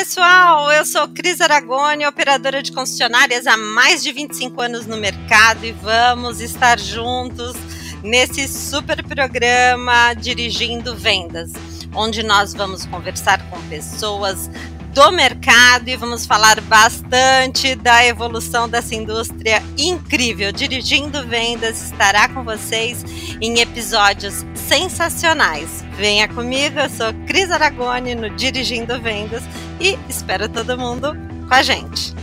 pessoal, eu sou Cris Aragoni, operadora de concessionárias há mais de 25 anos no mercado e vamos estar juntos nesse super programa Dirigindo Vendas, onde nós vamos conversar com pessoas do mercado e vamos falar bastante da evolução dessa indústria incrível. Dirigindo Vendas estará com vocês em episódios sensacionais. Venha comigo, eu sou Cris Aragoni no Dirigindo Vendas e espero todo mundo com a gente.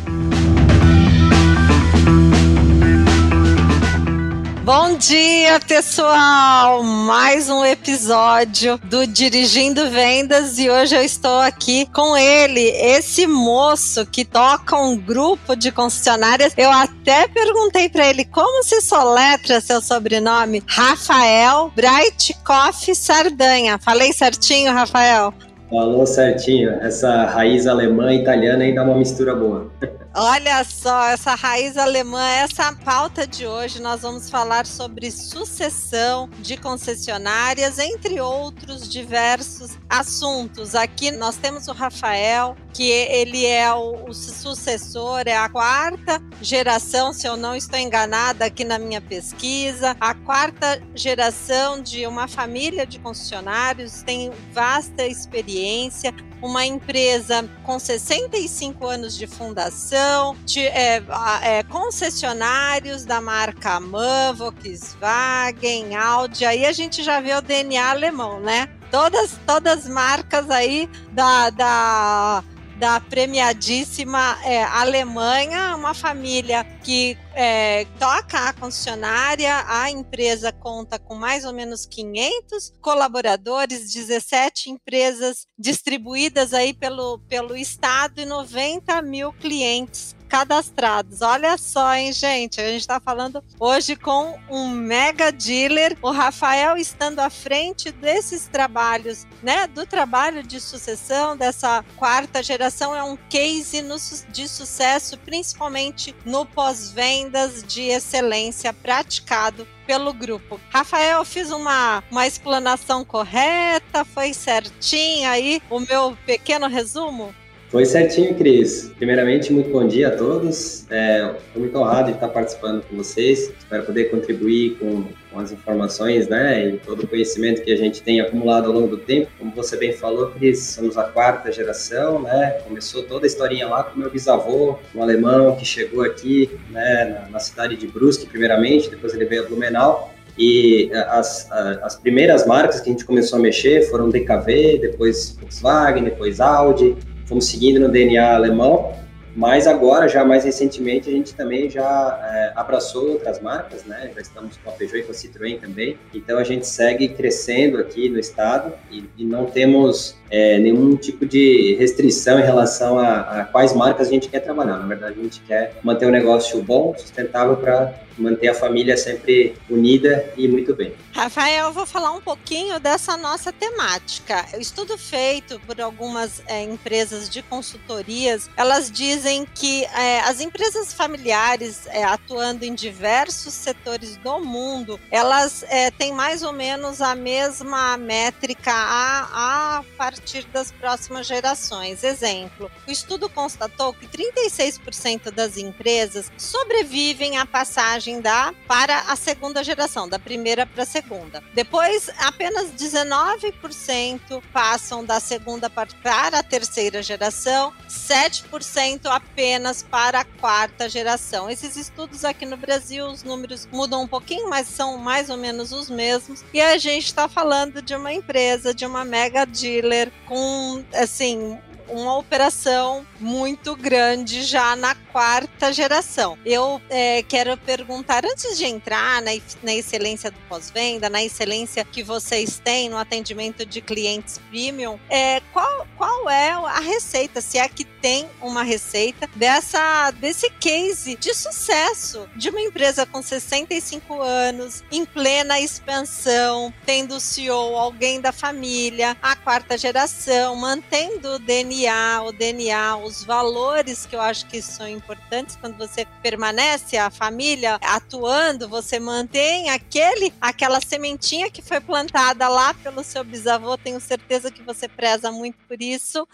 Bom dia, pessoal! Mais um episódio do Dirigindo Vendas e hoje eu estou aqui com ele, esse moço que toca um grupo de concessionárias. Eu até perguntei para ele como se soletra seu sobrenome, Rafael Breitkoff Sardanha. Falei certinho, Rafael? Falou certinho. Essa raiz alemã e italiana ainda dá uma mistura boa. Olha só, essa raiz alemã, essa pauta de hoje, nós vamos falar sobre sucessão de concessionárias, entre outros diversos assuntos. Aqui nós temos o Rafael, que ele é o, o sucessor, é a quarta geração, se eu não estou enganada aqui na minha pesquisa, a quarta geração de uma família de concessionários, tem vasta experiência, uma empresa com 65 anos de fundação, de, é, é, concessionários da marca MAN, Volkswagen, Audi, aí a gente já vê o DNA alemão, né? Todas, todas marcas aí da, da da premiadíssima é, Alemanha, uma família que é, toca a concessionária, a empresa conta com mais ou menos 500 colaboradores, 17 empresas distribuídas aí pelo, pelo estado e 90 mil clientes cadastrados. Olha só, hein, gente? A gente está falando hoje com um mega dealer, o Rafael estando à frente desses trabalhos, né? Do trabalho de sucessão dessa quarta geração é um case no, de sucesso, principalmente no pós-vendas de excelência praticado pelo grupo. Rafael, fiz uma, uma explanação correta? Foi certinho aí o meu pequeno resumo? Foi certinho, Cris. Primeiramente, muito bom dia a todos. É, estou muito honrado de estar participando com vocês. Espero poder contribuir com, com, as informações né, e todo o conhecimento que a gente tem acumulado ao longo do tempo. Como você bem falou, Cris, somos a quarta geração. Né? Começou toda a historinha lá com meu bisavô, um alemão que chegou aqui né, na, na cidade de Brusque, primeiramente, depois ele veio a Blumenau. E as, as primeiras marcas que a gente começou a mexer foram DKV, depois Volkswagen, depois Audi, fomos seguindo no DNA alemão, mas agora, já mais recentemente, a gente também já é, abraçou outras marcas, né? Já estamos com a Peugeot e com a Citroën também. Então a gente segue crescendo aqui no estado e, e não temos é, nenhum tipo de restrição em relação a, a, quais marcas a gente quer trabalhar. Na verdade, a gente quer manter um negócio bom, sustentável para manter a família sempre unida e muito bem. Rafael, eu vou falar um pouquinho dessa nossa temática. O estudo feito por algumas é, empresas de consultorias, elas dizem que é, as empresas familiares é, atuando em diversos setores do mundo, elas é, têm mais ou menos a mesma métrica a, a partir das próximas gerações. Exemplo, o estudo constatou que 36% das empresas sobrevivem à passagem da para a segunda geração, da primeira para a segunda. Depois, apenas 19% passam da segunda para a terceira geração, 7% apenas para a quarta geração. Esses estudos aqui no Brasil, os números mudam um pouquinho, mas são mais ou menos os mesmos. E a gente está falando de uma empresa, de uma mega dealer com, assim, uma operação muito grande já na quarta geração. Eu é, quero perguntar, antes de entrar na, na excelência do pós-venda, na excelência que vocês têm no atendimento de clientes premium, é, qual, qual é a receita, se é que tem uma receita dessa, desse case de sucesso de uma empresa com 65 anos, em plena expansão, tendo CEO, alguém da família, a quarta geração, mantendo o DNA O DNA, os valores que eu acho que são importantes quando você permanece a família atuando, você mantém aquele aquela sementinha que foi plantada lá pelo seu bisavô, tenho certeza que você preza muito por isso.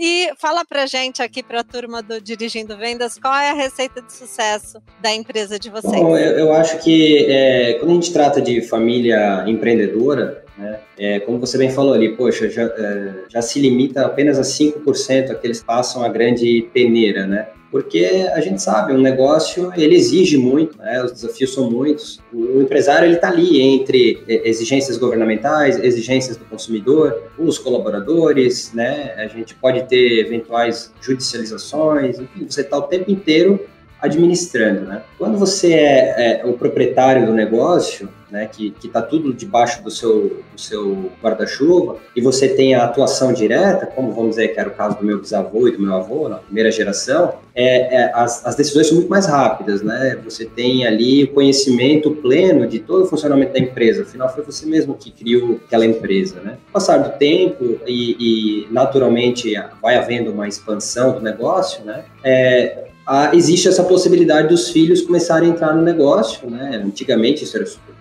E fala pra gente aqui, pra turma do Dirigindo Vendas, qual é a receita de sucesso da empresa de vocês? Bom, eu, eu acho que é, quando a gente trata de família empreendedora, né, é, como você bem falou ali, poxa, já, é, já se limita apenas a 5% a que passam a grande peneira, né? porque a gente sabe, um negócio ele exige muito, né? os desafios são muitos. O empresário ele está ali entre exigências governamentais, exigências do consumidor, os colaboradores, né? A gente pode ter eventuais judicializações, enfim, você está o tempo inteiro administrando, né? Quando você é, é o proprietário do negócio, né, que está tudo debaixo do seu, do seu guarda-chuva, e você tem a atuação direta, como vamos dizer que era o caso do meu bisavô e do meu avô, na primeira geração, é, é, as, as decisões são muito mais rápidas, né? Você tem ali o conhecimento pleno de todo o funcionamento da empresa, afinal foi você mesmo que criou aquela empresa, né? Passar do tempo e, e naturalmente vai havendo uma expansão do negócio, né? É, ah, existe essa possibilidade dos filhos começarem a entrar no negócio, né? Antigamente isso era super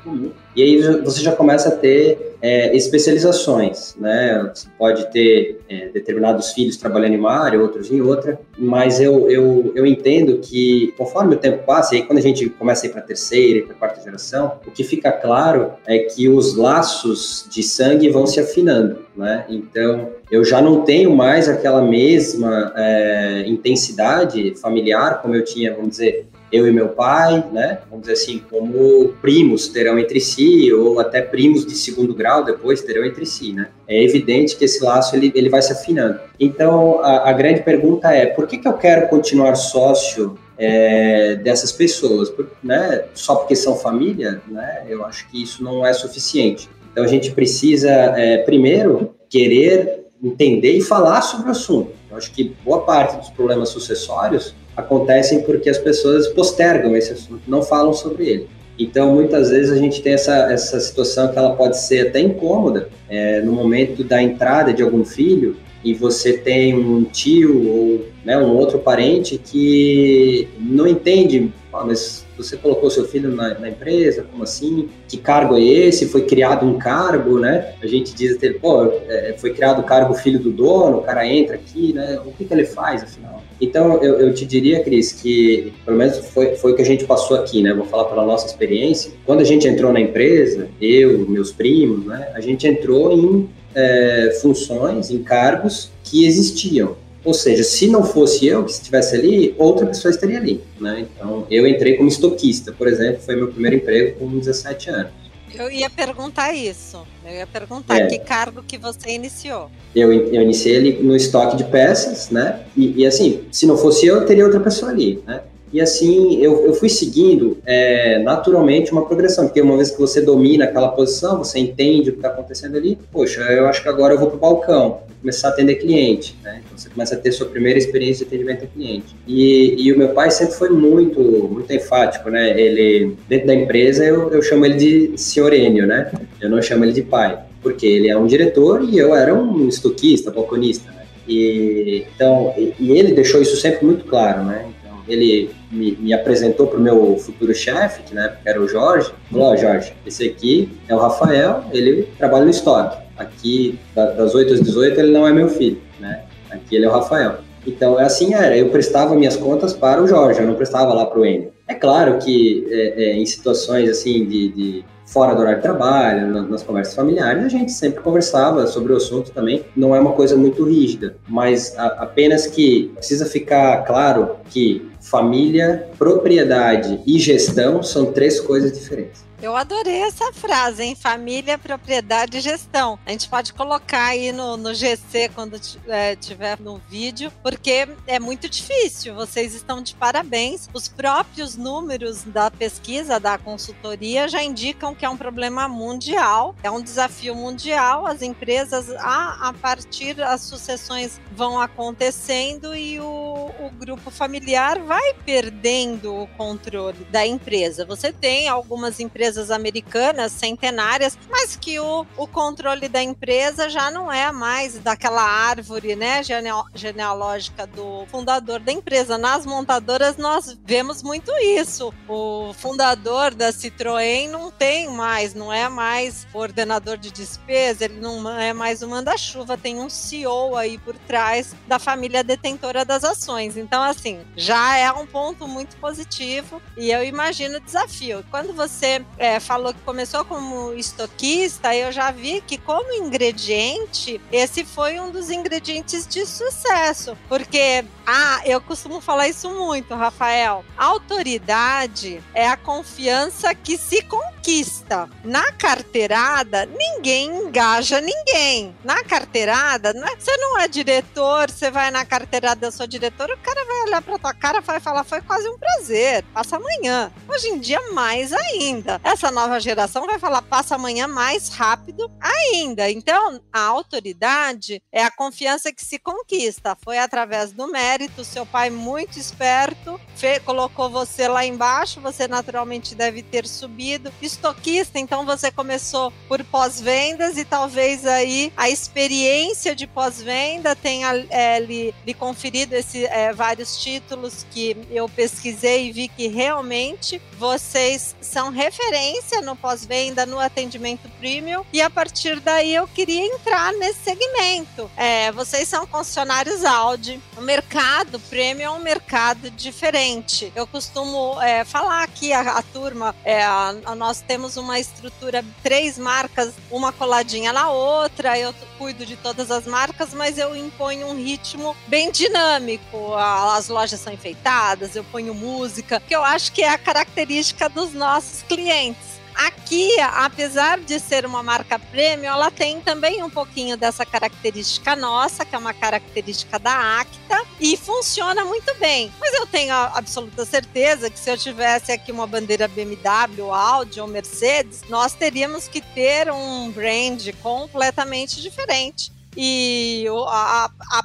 E aí você já começa a ter é, especializações, né? Você pode ter é, determinados filhos trabalhando em uma área, outros em outra, mas eu, eu, eu entendo que conforme o tempo passa, e aí quando a gente começa a ir para a terceira e para a quarta geração, o que fica claro é que os laços de sangue vão se afinando, né? Então, eu já não tenho mais aquela mesma é, intensidade familiar como eu tinha, vamos dizer, eu e meu pai, né? Vamos dizer assim, como primos terão entre si, ou até primos de segundo grau depois terão entre si, né? É evidente que esse laço ele, ele vai se afinando. Então, a, a grande pergunta é: por que, que eu quero continuar sócio é, dessas pessoas? Por, né? Só porque são família, né? Eu acho que isso não é suficiente. Então, a gente precisa, é, primeiro, querer entender e falar sobre o assunto. Acho que boa parte dos problemas sucessórios acontecem porque as pessoas postergam esse assunto, não falam sobre ele. Então, muitas vezes a gente tem essa, essa situação que ela pode ser até incômoda é, no momento da entrada de algum filho e você tem um tio ou né, um outro parente que não entende, ah, mas você colocou seu filho na, na, empresa, como assim? Que cargo é esse? Foi criado um cargo, né? A gente diz até, pô, é, foi criado o cargo filho do dono, o cara entra aqui, né? O que, que ele faz, afinal? Então, eu, eu te diria, Cris, que pelo menos foi, foi o que a gente passou aqui, né? Vou falar pela nossa experiência. Quando a gente entrou na empresa, eu, meus primos, né? A gente entrou em é, funções, em cargos que existiam. Ou seja, se não fosse eu que estivesse ali, outra pessoa estaria ali, né? Então, eu entrei como estoquista, por exemplo, foi meu primeiro emprego com 17 anos. Eu ia perguntar isso. Eu ia perguntar é. que cargo que você iniciou. Eu, eu iniciei ele no estoque de peças, né? E, e, assim, se não fosse eu, teria outra pessoa ali, né? E assim, eu, eu fui seguindo é, naturalmente uma progressão, porque uma vez que você domina aquela posição, você entende o que está acontecendo ali, poxa, eu acho que agora eu vou para o balcão, começar a atender cliente, né? Então você começa a ter sua primeira experiência de atendimento a cliente. E, e o meu pai sempre foi muito, muito enfático, né? Ele, dentro da empresa, eu, eu chamo ele de senhor Enio, né? Eu não chamo ele de pai, porque ele é um diretor e eu era um estoquista, balconista, né? E, então, e, e ele deixou isso sempre muito claro, né? Ele me, me apresentou para o meu futuro chefe, que na época era o Jorge, falou, oh, Jorge, esse aqui é o Rafael, ele trabalha no estoque. Aqui, das 8 às 18, ele não é meu filho, né? Aqui ele é o Rafael. Então, é assim era, eu prestava minhas contas para o Jorge, eu não prestava lá para o Enio. É claro que é, é, em situações assim de, de fora do horário de trabalho, nas conversas familiares, a gente sempre conversava sobre o assunto também. Não é uma coisa muito rígida, mas apenas que precisa ficar claro que família, propriedade e gestão são três coisas diferentes. Eu adorei essa frase, hein? Família, propriedade e gestão. A gente pode colocar aí no, no GC quando é, tiver no vídeo, porque é muito difícil. Vocês estão de parabéns. Os próprios números da pesquisa, da consultoria, já indicam que é um problema mundial, é um desafio mundial. As empresas, a, a partir, as sucessões vão acontecendo e o, o grupo familiar vai vai perdendo o controle da empresa. Você tem algumas empresas americanas centenárias, mas que o, o controle da empresa já não é mais daquela árvore, né, genealógica do fundador da empresa. Nas montadoras nós vemos muito isso. O fundador da Citroën não tem mais, não é mais coordenador de despesa, ele não é mais o manda-chuva, tem um CEO aí por trás da família detentora das ações. Então, assim, já é um ponto muito positivo e eu imagino o desafio. Quando você é, falou que começou como estoquista, eu já vi que, como ingrediente, esse foi um dos ingredientes de sucesso, porque ah, eu costumo falar isso muito, Rafael. Autoridade é a confiança que se conquista. Na carteirada, ninguém engaja ninguém. Na carteirada, não é, você não é diretor, você vai na carteirada, eu sou diretor, o cara vai olhar pra tua cara vai falar, foi quase um prazer, passa amanhã. Hoje em dia, mais ainda. Essa nova geração vai falar, passa amanhã mais rápido ainda. Então, a autoridade é a confiança que se conquista. Foi através do mérito, seu pai muito esperto, colocou você lá embaixo, você naturalmente deve ter subido. Estoquista, então você começou por pós-vendas e talvez aí a experiência de pós-venda tenha é, lhe, lhe, conferido esse, é, vários títulos que eu pesquisei e vi que realmente vocês são referência no pós-venda, no atendimento premium e a partir daí eu queria entrar nesse segmento. É, vocês são concessionários Audi, o mercado premium é um mercado diferente. Eu costumo é, falar aqui a, a turma, é, a, a, nós temos uma estrutura, três marcas, uma coladinha na outra, eu cuido de todas as marcas, mas eu imponho um ritmo bem dinâmico. As lojas são enfeitadas, eu ponho música, que eu acho que é a característica dos nossos clientes. Aqui, apesar de ser uma marca premium, ela tem também um pouquinho dessa característica nossa, que é uma característica da Acta, e funciona muito bem. Mas eu tenho absoluta certeza que se eu tivesse aqui uma bandeira BMW, Audi ou Mercedes, nós teríamos que ter um brand completamente diferente. E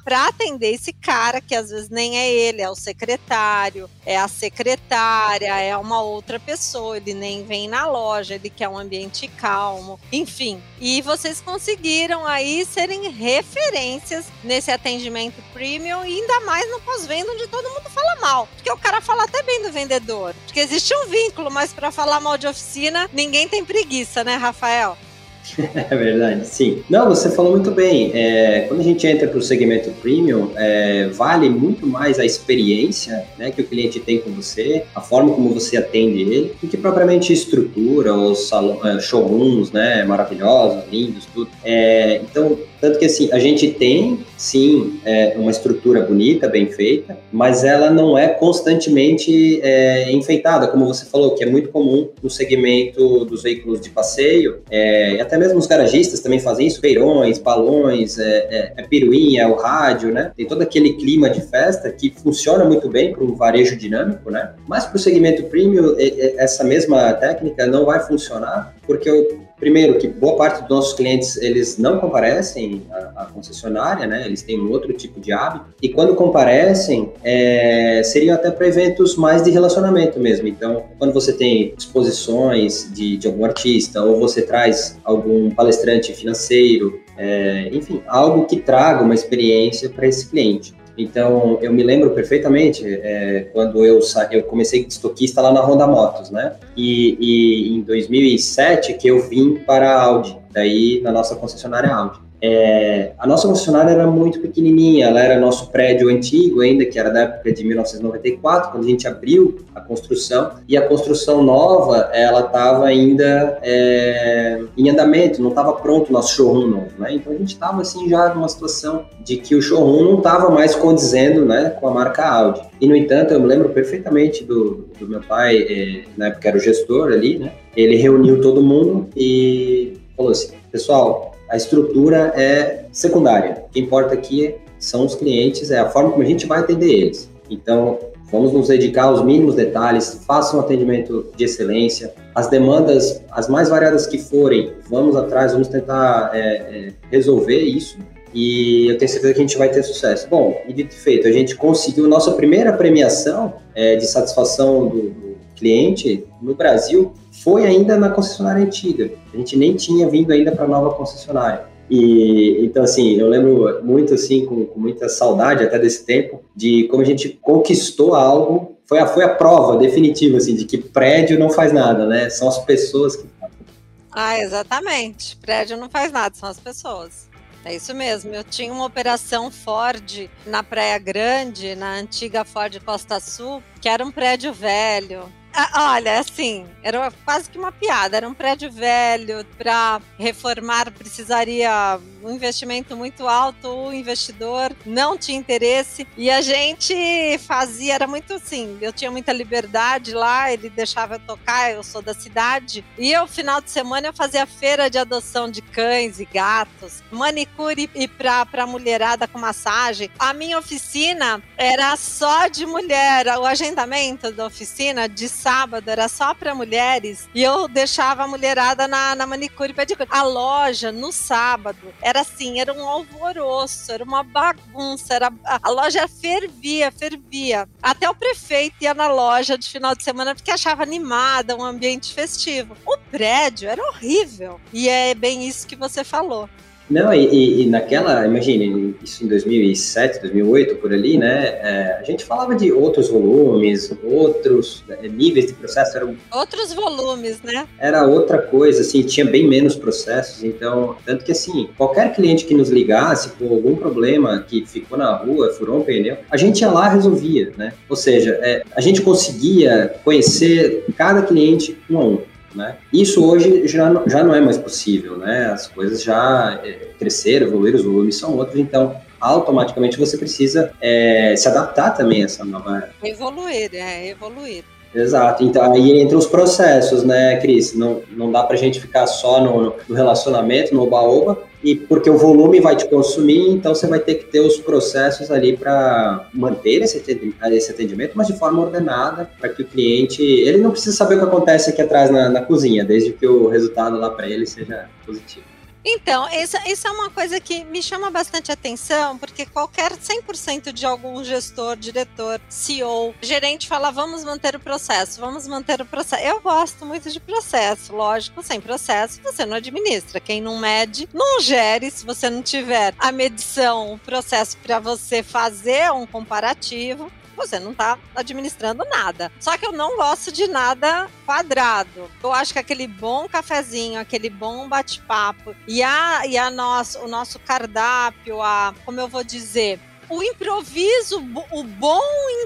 para atender esse cara, que às vezes nem é ele, é o secretário, é a secretária, é uma outra pessoa, ele nem vem na loja, ele quer um ambiente calmo, enfim. E vocês conseguiram aí serem referências nesse atendimento premium e ainda mais no pós-venda, onde todo mundo fala mal. Porque o cara fala até bem do vendedor. Porque existe um vínculo, mas para falar mal de oficina, ninguém tem preguiça, né, Rafael? É verdade, sim. Não, você falou muito bem. É, quando a gente entra para o segmento premium, é, vale muito mais a experiência né, que o cliente tem com você, a forma como você atende ele, do que propriamente estrutura, os salão, é, showrooms né, maravilhosos, lindos, tudo. É, então, tanto que assim, a gente tem sim é, uma estrutura bonita, bem feita, mas ela não é constantemente é, enfeitada, como você falou, que é muito comum no segmento dos veículos de passeio, é, e até mesmo os garagistas também fazem isso, feirões, balões, é, é, é piruinha, o rádio, né? Tem todo aquele clima de festa que funciona muito bem para um varejo dinâmico, né? Mas para o segmento premium, essa mesma técnica não vai funcionar, porque o primeiro que boa parte dos nossos clientes eles não comparecem à, à, concessionária, né? Eles têm um outro tipo de hábito e quando comparecem é, seriam até para eventos mais de relacionamento mesmo. Então, quando você tem exposições de, de algum artista ou você traz algum palestrante financeiro, é, enfim, algo que traga uma experiência para esse cliente. Então, eu me lembro perfeitamente é, quando eu, eu comecei de estoquista lá na Honda Motos, né? E, e, em 2007 que eu vim para a Audi, daí na nossa concessionária Audi. É, a nossa concessionária era muito pequenininha, ela era nosso prédio antigo ainda, que era da época de 1994, quando a gente abriu a construção, e a construção nova, ela estava ainda é, em andamento, não estava pronto o nosso showroom novo, né? Então a gente estava assim já numa situação de que o showroom não estava mais condizendo, né, com a marca Audi. E no entanto, eu me lembro perfeitamente do, do meu pai, é, na época era o gestor ali, né? Ele reuniu todo mundo e falou assim, pessoal, a estrutura é secundária. O que importa aqui são os clientes, é a forma como a gente vai atender eles. Então, vamos nos dedicar aos mínimos detalhes, façam um atendimento de excelência. As demandas, as mais variadas que forem, vamos atrás, vamos tentar é, é, resolver isso. e eu tenho certeza que a gente vai ter sucesso. Bom, e dito feito, a gente conseguiu nossa primeira premiação é, de satisfação do, do cliente no Brasil foi ainda na concessionária antiga. A gente nem tinha vindo ainda para a nova concessionária. E então assim, eu lembro muito assim com, com, muita saudade até desse tempo de como a gente conquistou algo. Foi a foi a prova definitiva assim de que prédio não faz nada, né? São as pessoas que Ah, exatamente. Prédio não faz nada, são as pessoas. É isso mesmo. Eu tinha uma operação Ford na Praia Grande, na antiga Ford Costa Sul, que era um prédio velho, olha, assim, era quase que uma piada. Era um prédio velho, para reformar precisaria um investimento muito alto, o investidor não tinha interesse. E a gente fazia, era muito assim, eu tinha muita liberdade lá, ele deixava eu tocar, eu sou da cidade. E eu, final de semana, eu fazia feira de adoção de cães e gatos, manicure e pra mulherada com massagem. A minha oficina era só de mulher, o agendamento da oficina de sábado era só para mulheres e eu deixava a mulherada na, na manicure e pedicure. A loja no sábado era assim, era um alvoroço, era uma bagunça, era a loja fervia, fervia. Até o prefeito ia na loja de final de semana porque achava animada, um ambiente festivo. O prédio era horrível. E é bem isso que você falou. Não, e, e, naquela, imagine, isso em 2007, 2008, por ali, né? É, a gente falava de outros volumes, outros é, níveis de processo. Eram, outros volumes, né? Era outra coisa, assim, tinha bem menos processos. Então, tanto que, assim, qualquer cliente que nos ligasse com algum problema que ficou na rua, furou um pneu, a gente ia lá e resolvia, né? Ou seja, é, a gente conseguia conhecer cada cliente um a um. Né? Isso hoje já não, já não é mais possível, né? As coisas já é, cresceram, evoluíram, os volumes são outros, então automaticamente você precisa é, se adaptar também a essa nova... Evoluir, é, evoluir. Exato. Então aí entra os processos, né, Cris? Não, não dá pra gente ficar só no, no relacionamento, no oba-oba, e porque o volume vai te consumir, então você vai ter que ter os processos ali para manter esse atendimento, mas de forma ordenada, para que o cliente, ele não precisa saber o que acontece aqui atrás na, na cozinha, desde que o resultado lá para ele seja positivo. Então, isso, isso, é uma coisa que me chama bastante atenção, porque qualquer 100% de algum gestor, diretor, CEO, gerente fala, vamos manter o processo, vamos manter o processo. Eu gosto muito de processo, lógico, sem processo você não administra. Quem não mede, não gere. Se você não tiver a medição, o processo para você fazer um comparativo, você não tá administrando nada. Só que eu não gosto de nada quadrado. Eu acho que aquele bom cafezinho, aquele bom bate-papo e a e a nosso, o nosso cardápio, a como eu vou dizer, o improviso, o bom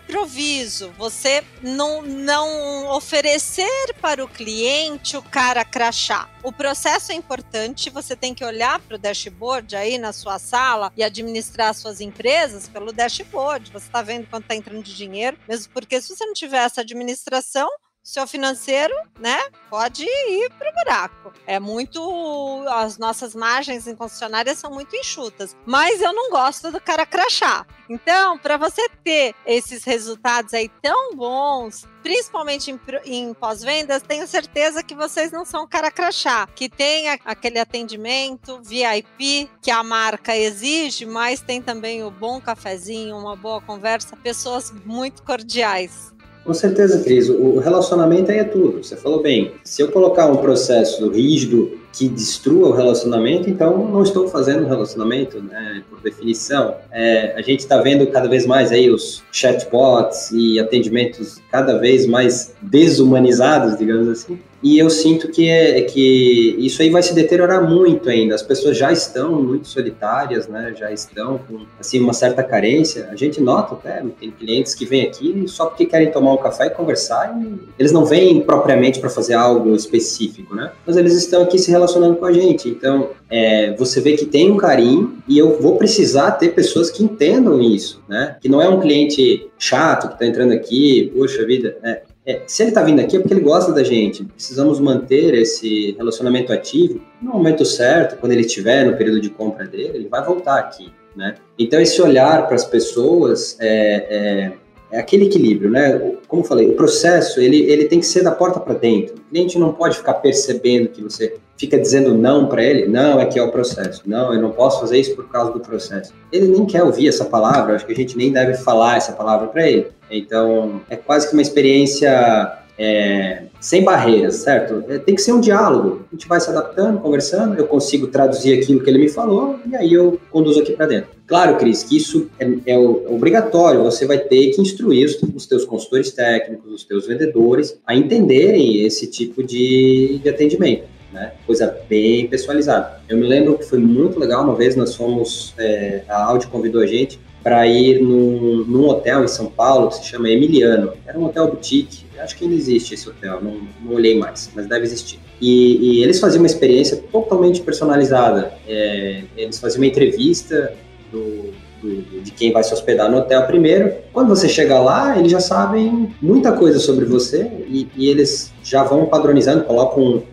improviso, você não, não oferecer para o cliente o cara crachá. O processo é importante, você tem que olhar para o dashboard aí na sua sala e administrar suas empresas pelo dashboard. Você está vendo quanto está entrando de dinheiro, mesmo porque se você não tiver essa administração, seu financeiro, né, pode ir pro buraco. É muito. As nossas margens em concessionárias são muito enxutas. Mas eu não gosto do cara crachá. Então, para você ter esses resultados aí tão bons, principalmente em, em pós-vendas, tenho certeza que vocês não são cara crachá, que tem aquele atendimento VIP que a marca exige, mas tem também o bom cafezinho, uma boa conversa, pessoas muito cordiais. Com certeza, Cris. O relacionamento aí é tudo. Você falou bem. Se eu colocar um processo rígido que destrua o relacionamento, então não estou fazendo um relacionamento, né, por definição. É, a gente está vendo cada vez mais aí os chatbots e atendimentos cada vez mais desumanizados, digamos assim. E eu sinto que, é, que isso aí vai se deteriorar muito ainda. As pessoas já estão muito solitárias, né? Já estão com assim uma certa carência. A gente nota até, tem clientes que vêm aqui só porque querem tomar um café e conversar. E eles não vêm propriamente para fazer algo específico, né? Mas eles estão aqui se relacionando com a gente. Então, é, você vê que tem um carinho e eu vou precisar ter pessoas que entendam isso, né? Que não é um cliente chato que está entrando aqui, poxa vida, é, é, se ele está vindo aqui é porque ele gosta da gente. Precisamos manter esse relacionamento ativo. No momento certo, quando ele estiver no período de compra dele, ele vai voltar aqui, né? Então esse olhar para as pessoas é, é, é aquele equilíbrio, né? Como eu falei, o processo ele, ele tem que ser da porta para dentro. O cliente não pode ficar percebendo que você fica dizendo não para ele. Não, é que é o processo. Não, eu não posso fazer isso por causa do processo. Ele nem quer ouvir essa palavra. Acho que a gente nem deve falar essa palavra para ele. Então, é quase que uma experiência é, sem barreiras, certo? É, tem que ser um diálogo. A gente vai se adaptando, conversando, eu consigo traduzir aquilo que ele me falou e aí eu conduzo aqui para dentro. Claro, Cris, que isso é, é, obrigatório, você vai ter que instruir os, os teus consultores técnicos, os teus vendedores a entenderem esse tipo de, de atendimento. Né? Coisa bem pessoalizada. Eu me lembro que foi muito legal, uma vez nós fomos, é, a Audi convidou a gente para ir num, num, hotel em São Paulo que se chama Emiliano. Era um hotel boutique, acho que ainda existe esse hotel, não, não olhei mais, mas deve existir. E, e, eles faziam uma experiência totalmente personalizada. É, eles faziam uma entrevista do, do, de quem vai se hospedar no hotel primeiro. Quando você chega lá, eles já sabem muita coisa sobre você e, e eles já vão padronizando, colocam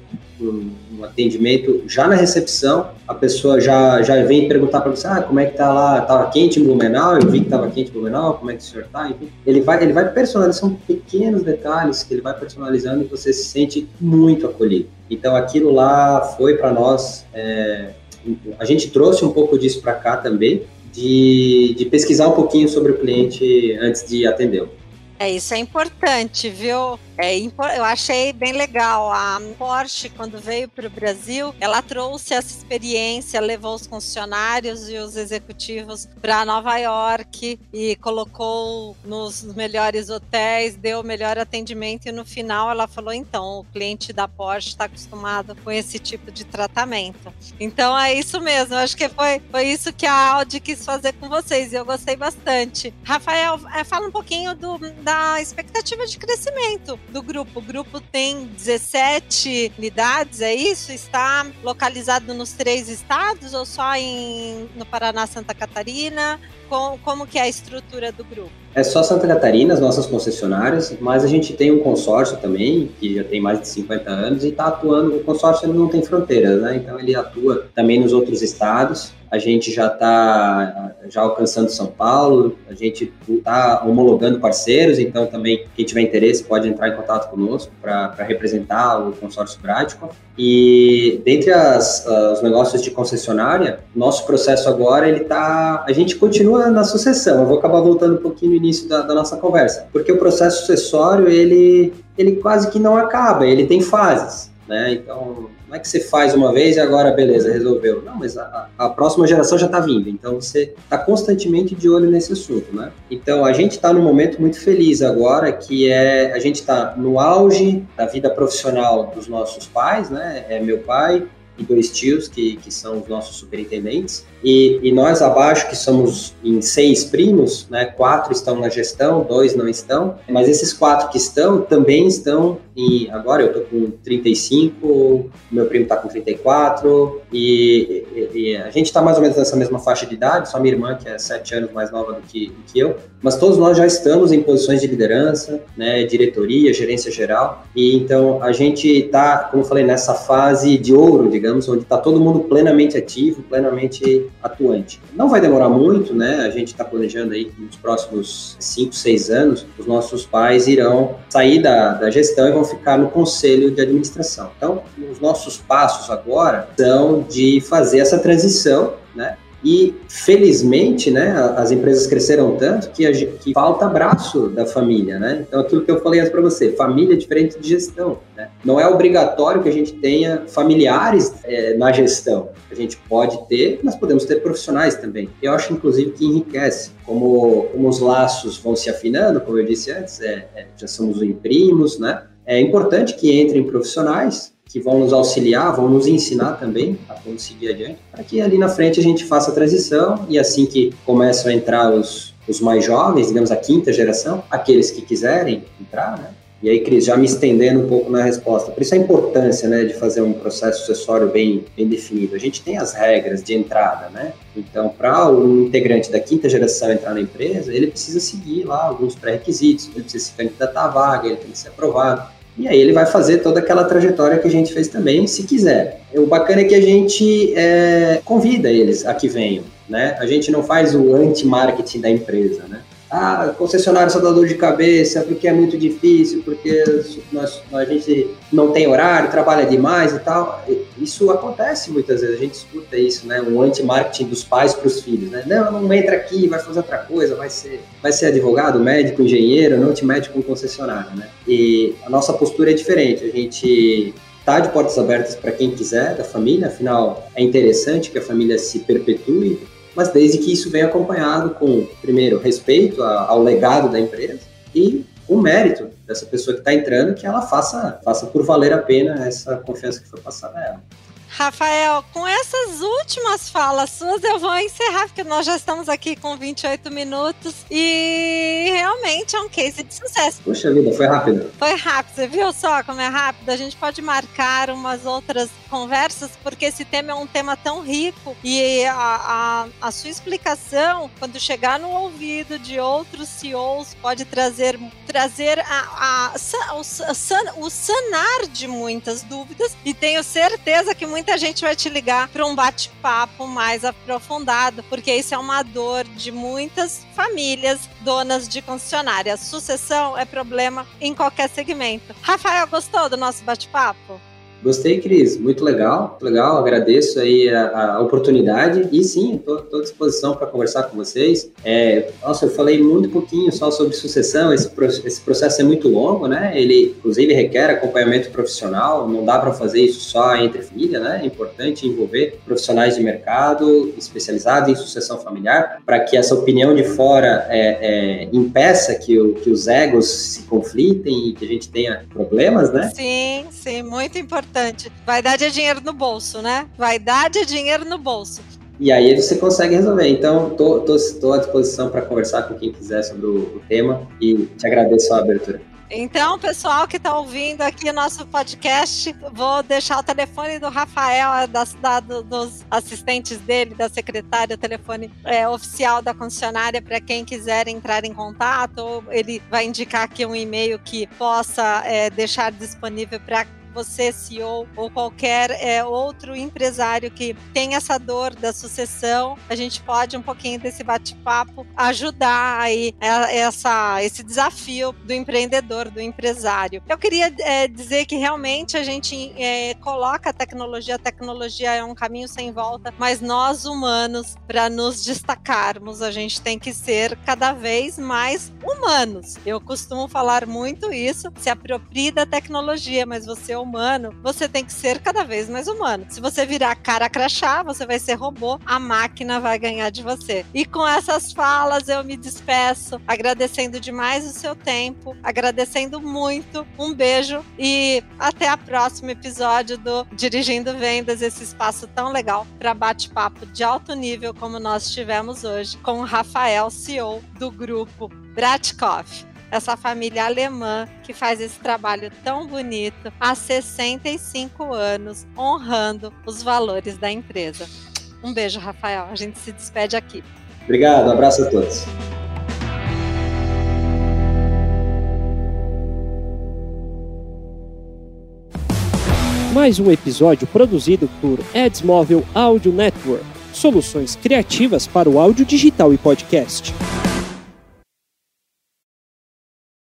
um, um atendimento já na recepção, a pessoa já, já vem perguntar para você, ah, como é que tá lá, tava quente em Blumenau, eu vi que tava quente em Blumenau, como é que o senhor tá, enfim. Ele vai, ele vai personalizando, são pequenos detalhes que ele vai personalizando e você se sente muito acolhido. Então aquilo lá foi para nós, é, a gente trouxe um pouco disso para cá também, de, de pesquisar um pouquinho sobre o cliente antes de atendê-lo. É, isso é importante, viu? É, eu achei bem legal. A Porsche, quando veio para o Brasil, ela trouxe essa experiência, levou os funcionários e os executivos para Nova York e colocou nos melhores hotéis, deu o melhor atendimento e no final ela falou: então, o cliente da Porsche está acostumado com esse tipo de tratamento. Então é isso mesmo, acho que foi, foi isso que a Audi quis fazer com vocês e eu gostei bastante. Rafael, é, fala um pouquinho do, da expectativa de crescimento do grupo. O grupo tem 17 unidades, é isso? Está localizado nos três estados ou só em, no Paraná, Santa Catarina? Como, como que é a estrutura do grupo? É só Santa Catarina, as nossas concessionárias, mas a gente tem um consórcio também, que já tem mais de 50 anos, e está atuando, o consórcio não tem fronteiras, né? Então ele atua também nos outros estados a gente já está já alcançando São Paulo, a gente está homologando parceiros, então também quem tiver interesse pode entrar em contato conosco para representar o consórcio Brático. E dentre as, os negócios de concessionária, nosso processo agora ele tá, a gente continua na sucessão. Eu vou acabar voltando um pouquinho no início da, da nossa conversa, porque o processo sucessório ele ele quase que não acaba, ele tem fases, né? Então não é que você faz uma vez e agora, beleza, resolveu. Não, mas a, a próxima geração já está vindo. Então, você está constantemente de olho nesse assunto, né? Então, a gente está num momento muito feliz agora, que é a gente está no auge da vida profissional dos nossos pais, né? É meu pai, e dois tios, que, que são os nossos superintendentes. E, e, nós abaixo, que somos em seis primos, né, quatro estão na gestão, dois não estão, mas esses quatro que estão também estão em. Agora eu estou com 35, meu primo está com 34, e, e, e a gente está mais ou menos nessa mesma faixa de idade, só minha irmã, que é sete anos mais nova do que, do que eu, mas todos nós já estamos em posições de liderança, né, diretoria, gerência geral, e então a gente está, como eu falei, nessa fase de ouro, digamos, onde está todo mundo plenamente ativo, plenamente atuante. Não vai demorar muito, né? A gente está planejando aí que nos próximos 5, 6 anos, os nossos pais irão sair da, da gestão e vão ficar no conselho de administração. Então, os nossos passos agora são de fazer essa transição, né? E, felizmente, né, as empresas cresceram tanto que, a, que falta braço da família, né? Então, aquilo que eu falei para você, família é diferente de gestão, né? Não é obrigatório que a gente tenha familiares é, na gestão. A gente pode ter, mas podemos ter profissionais também. Eu acho, inclusive, que enriquece. Como, como os laços vão se afinando, como eu disse antes, é, é, já somos primos, né? É importante que entrem profissionais que vão nos auxiliar, vão nos ensinar também a como seguir adiante, para que ali na frente a gente faça a transição e assim que começam a entrar os, os mais jovens, digamos a quinta geração, aqueles que quiserem entrar, né? E aí, Cris, já me estendendo um pouco na resposta, por isso a importância né, de fazer um processo sucessório bem, bem definido. A gente tem as regras de entrada, né? Então, para o integrante da quinta geração entrar na empresa, ele precisa seguir lá alguns pré-requisitos, ele precisa se candidatar à vaga, ele tem que ser aprovado. E aí ele vai fazer toda aquela trajetória que a gente fez também, se quiser. O bacana é que a gente é, convida eles a que venham, né? A gente não faz o anti-marketing da empresa, né? Ah, concessionário só dá dor de cabeça, porque é muito difícil, porque nós, a gente não tem horário, trabalha demais e tal. Isso acontece muitas vezes, a gente escuta isso, né? Um anti-marketing dos pais para os filhos, né? Não, não entra aqui, vai fazer outra coisa, vai ser, vai ser advogado, médico, engenheiro, não te mete com concessionário, né? E a nossa postura é diferente, a gente tá de portas abertas para quem quiser da família, afinal é interessante que a família se perpetue, mas desde que isso venha acompanhado com, primeiro, respeito ao legado da empresa e o mérito dessa pessoa que está entrando, que ela faça, faça por valer a pena essa confiança que foi passada a ela. Rafael, com essas últimas falas suas, eu vou encerrar, porque nós já estamos aqui com 28 minutos e realmente é um case de sucesso. Poxa vida, foi rápido. Foi rápido, você viu só como é rápido? A gente pode marcar umas outras conversas, porque esse tema é um tema tão rico e a, a, a sua explicação, quando chegar no ouvido de outros CEOs, pode trazer, trazer a, a, o, o sanar de muitas dúvidas e tenho certeza que muitas muita gente vai te ligar para um bate-papo mais aprofundado, porque isso é uma dor de muitas famílias donas de concessionária. Sucessão é problema em qualquer segmento. Rafael, gostou do nosso bate-papo? Gostei, Cris. Muito legal, legal. Agradeço aí a, a oportunidade e sim, estou à disposição para conversar com vocês. É, nossa, eu falei muito pouquinho só sobre sucessão. Esse, esse processo é muito longo, né? Ele, inclusive, requer acompanhamento profissional. Não dá para fazer isso só entre família, né? É importante envolver profissionais de mercado especializados em sucessão familiar para que essa opinião de fora é, é, impeça que, o, que os egos se conflitem e que a gente tenha problemas, né? Sim, sim, muito importante importante. Vaidade é dinheiro no bolso, né? Vaidade é dinheiro no bolso. E aí você consegue resolver. Então, tô à disposição para conversar com quem quiser sobre o, o tema e te agradeço a abertura. Então, pessoal que está ouvindo aqui o nosso podcast, vou deixar o telefone do Rafael, da, da, dos assistentes dele, da secretária, o telefone é, oficial da concessionária para quem quiser entrar em contato. Ele vai indicar aqui um e-mail que possa é, deixar disponível para você, CEO, ou qualquer é, outro empresário que tem essa dor da sucessão, a gente pode, um pouquinho desse bate-papo, ajudar aí é, essa, esse desafio do empreendedor, do empresário. Eu queria é, dizer que realmente a gente é, coloca a tecnologia, a tecnologia é um caminho sem volta, mas nós humanos, para nos destacarmos, a gente tem que ser cada vez mais humanos. Eu costumo falar muito isso, se aproprie da tecnologia, mas você humano, você tem que ser cada vez mais humano. Se você virar cara crachá, você vai ser robô, a máquina vai ganhar de você. E com essas falas eu me despeço, agradecendo demais o seu tempo, agradecendo muito. Um beijo e até o próximo episódio do Dirigindo Vendas, esse espaço tão legal para bate-papo de alto nível como nós tivemos hoje com o Rafael, CEO do grupo Bratkov essa família alemã que faz esse trabalho tão bonito há 65 anos, honrando os valores da empresa. Um beijo, Rafael. A gente se despede aqui. Obrigado, um abraço a todos. Mais um episódio produzido por Edsmóvel Audio Network. Soluções criativas para o áudio digital e podcast.